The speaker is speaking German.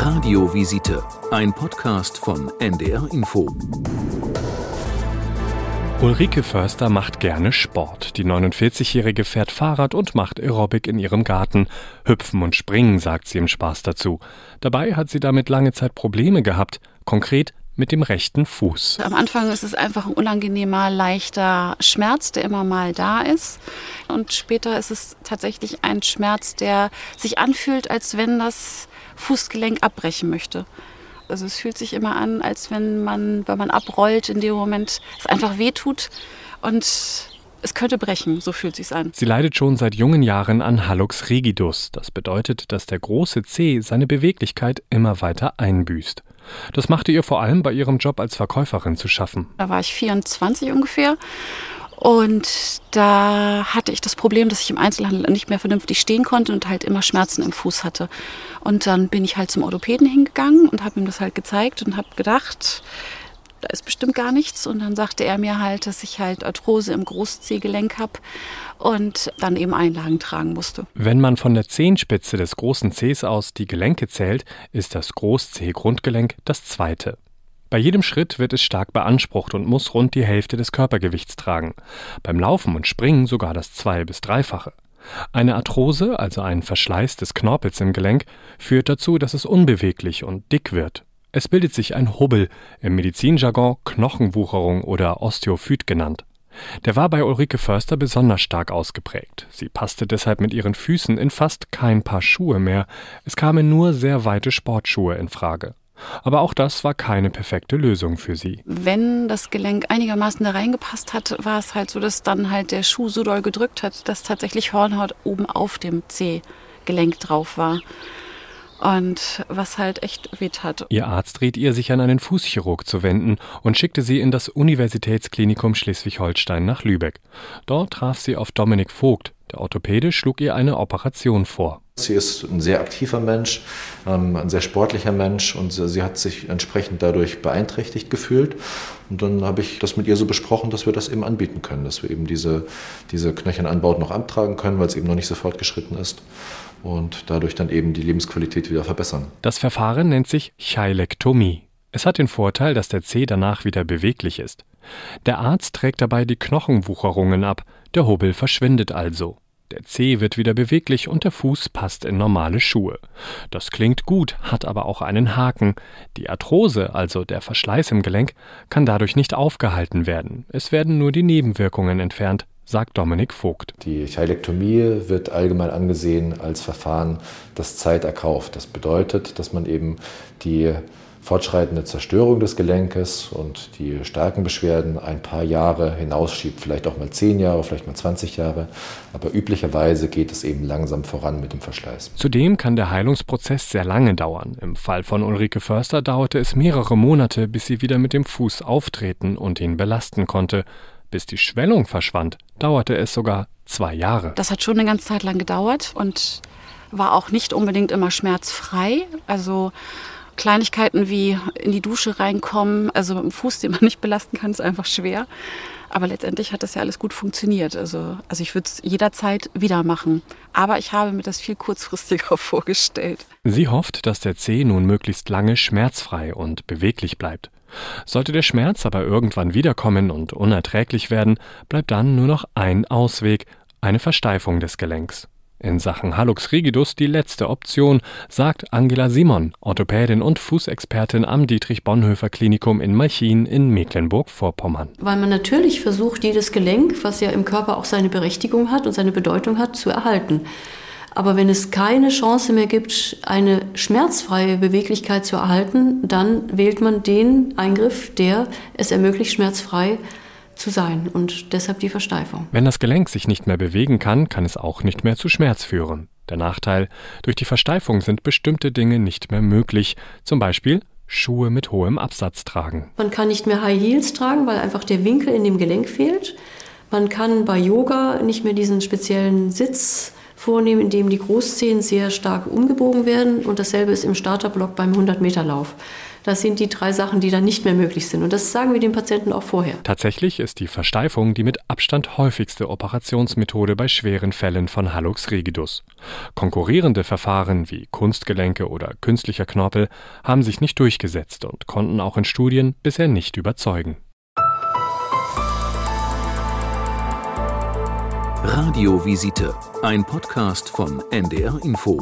Radiovisite, ein Podcast von NDR Info. Ulrike Förster macht gerne Sport. Die 49-Jährige fährt Fahrrad und macht Aerobic in ihrem Garten. Hüpfen und springen, sagt sie im Spaß dazu. Dabei hat sie damit lange Zeit Probleme gehabt. Konkret mit dem rechten Fuß. Am Anfang ist es einfach ein unangenehmer, leichter Schmerz, der immer mal da ist. Und später ist es tatsächlich ein Schmerz, der sich anfühlt, als wenn das Fußgelenk abbrechen möchte. Also es fühlt sich immer an, als wenn man, wenn man abrollt, in dem Moment es einfach wehtut und es könnte brechen, so fühlt sich an. Sie leidet schon seit jungen Jahren an Hallux rigidus. Das bedeutet, dass der große C seine Beweglichkeit immer weiter einbüßt. Das machte ihr vor allem bei ihrem Job als Verkäuferin zu schaffen. Da war ich 24 ungefähr und da hatte ich das Problem, dass ich im Einzelhandel nicht mehr vernünftig stehen konnte und halt immer Schmerzen im Fuß hatte. Und dann bin ich halt zum Orthopäden hingegangen und habe ihm das halt gezeigt und habe gedacht, da ist bestimmt gar nichts. Und dann sagte er mir halt, dass ich halt Arthrose im Großzehgelenk habe und dann eben Einlagen tragen musste. Wenn man von der Zehenspitze des großen Zehs aus die Gelenke zählt, ist das Großzeh-Grundgelenk das zweite. Bei jedem Schritt wird es stark beansprucht und muss rund die Hälfte des Körpergewichts tragen. Beim Laufen und Springen sogar das zwei- bis dreifache. Eine Arthrose, also ein Verschleiß des Knorpels im Gelenk, führt dazu, dass es unbeweglich und dick wird. Es bildet sich ein Hubbel, im Medizinjargon Knochenwucherung oder Osteophyt genannt. Der war bei Ulrike Förster besonders stark ausgeprägt. Sie passte deshalb mit ihren Füßen in fast kein Paar Schuhe mehr. Es kamen nur sehr weite Sportschuhe in Frage. Aber auch das war keine perfekte Lösung für sie. Wenn das Gelenk einigermaßen da reingepasst hat, war es halt so, dass dann halt der Schuh so doll gedrückt hat, dass tatsächlich Hornhaut oben auf dem C-Gelenk drauf war und was halt echt weh tat. Ihr Arzt riet ihr, sich an einen Fußchirurg zu wenden und schickte sie in das Universitätsklinikum Schleswig-Holstein nach Lübeck. Dort traf sie auf Dominik Vogt. Der Orthopäde schlug ihr eine Operation vor. Sie ist ein sehr aktiver Mensch, ähm, ein sehr sportlicher Mensch und sie hat sich entsprechend dadurch beeinträchtigt gefühlt. Und dann habe ich das mit ihr so besprochen, dass wir das eben anbieten können, dass wir eben diese, diese Knöchelnanbaut noch abtragen können, weil es eben noch nicht so fortgeschritten ist und dadurch dann eben die Lebensqualität wieder verbessern. Das Verfahren nennt sich Chylektomie. Es hat den Vorteil, dass der Zeh danach wieder beweglich ist. Der Arzt trägt dabei die Knochenwucherungen ab, der Hubbel verschwindet also. Der Zeh wird wieder beweglich und der Fuß passt in normale Schuhe. Das klingt gut, hat aber auch einen Haken. Die Arthrose, also der Verschleiß im Gelenk, kann dadurch nicht aufgehalten werden. Es werden nur die Nebenwirkungen entfernt, sagt Dominik Vogt. Die Chylektomie wird allgemein angesehen als Verfahren, das Zeit erkauft. Das bedeutet, dass man eben die fortschreitende Zerstörung des Gelenkes und die starken Beschwerden ein paar Jahre hinausschiebt, vielleicht auch mal zehn Jahre, vielleicht mal 20 Jahre. Aber üblicherweise geht es eben langsam voran mit dem Verschleiß. Zudem kann der Heilungsprozess sehr lange dauern. Im Fall von Ulrike Förster dauerte es mehrere Monate, bis sie wieder mit dem Fuß auftreten und ihn belasten konnte. Bis die Schwellung verschwand, dauerte es sogar zwei Jahre. Das hat schon eine ganze Zeit lang gedauert und war auch nicht unbedingt immer schmerzfrei. Also Kleinigkeiten wie in die Dusche reinkommen, also mit dem Fuß, den man nicht belasten kann, ist einfach schwer. Aber letztendlich hat das ja alles gut funktioniert. Also, also ich würde es jederzeit wieder machen. Aber ich habe mir das viel kurzfristiger vorgestellt. Sie hofft, dass der Zeh nun möglichst lange schmerzfrei und beweglich bleibt. Sollte der Schmerz aber irgendwann wiederkommen und unerträglich werden, bleibt dann nur noch ein Ausweg, eine Versteifung des Gelenks. In Sachen Hallux rigidus die letzte Option, sagt Angela Simon, Orthopädin und Fußexpertin am Dietrich Bonhoeffer Klinikum in Malchin in Mecklenburg-Vorpommern. Weil man natürlich versucht, jedes Gelenk, was ja im Körper auch seine Berechtigung hat und seine Bedeutung hat, zu erhalten. Aber wenn es keine Chance mehr gibt, eine schmerzfreie Beweglichkeit zu erhalten, dann wählt man den Eingriff, der es ermöglicht, schmerzfrei zu sein und deshalb die Versteifung. Wenn das Gelenk sich nicht mehr bewegen kann, kann es auch nicht mehr zu Schmerz führen. Der Nachteil, durch die Versteifung sind bestimmte Dinge nicht mehr möglich, zum Beispiel Schuhe mit hohem Absatz tragen. Man kann nicht mehr High Heels tragen, weil einfach der Winkel in dem Gelenk fehlt. Man kann bei Yoga nicht mehr diesen speziellen Sitz vornehmen, in dem die Großzehen sehr stark umgebogen werden und dasselbe ist im Starterblock beim 100-Meter-Lauf. Das sind die drei Sachen, die dann nicht mehr möglich sind. Und das sagen wir den Patienten auch vorher. Tatsächlich ist die Versteifung die mit Abstand häufigste Operationsmethode bei schweren Fällen von Hallux rigidus. Konkurrierende Verfahren wie Kunstgelenke oder künstlicher Knorpel haben sich nicht durchgesetzt und konnten auch in Studien bisher nicht überzeugen. Radiovisite, ein Podcast von NDR Info.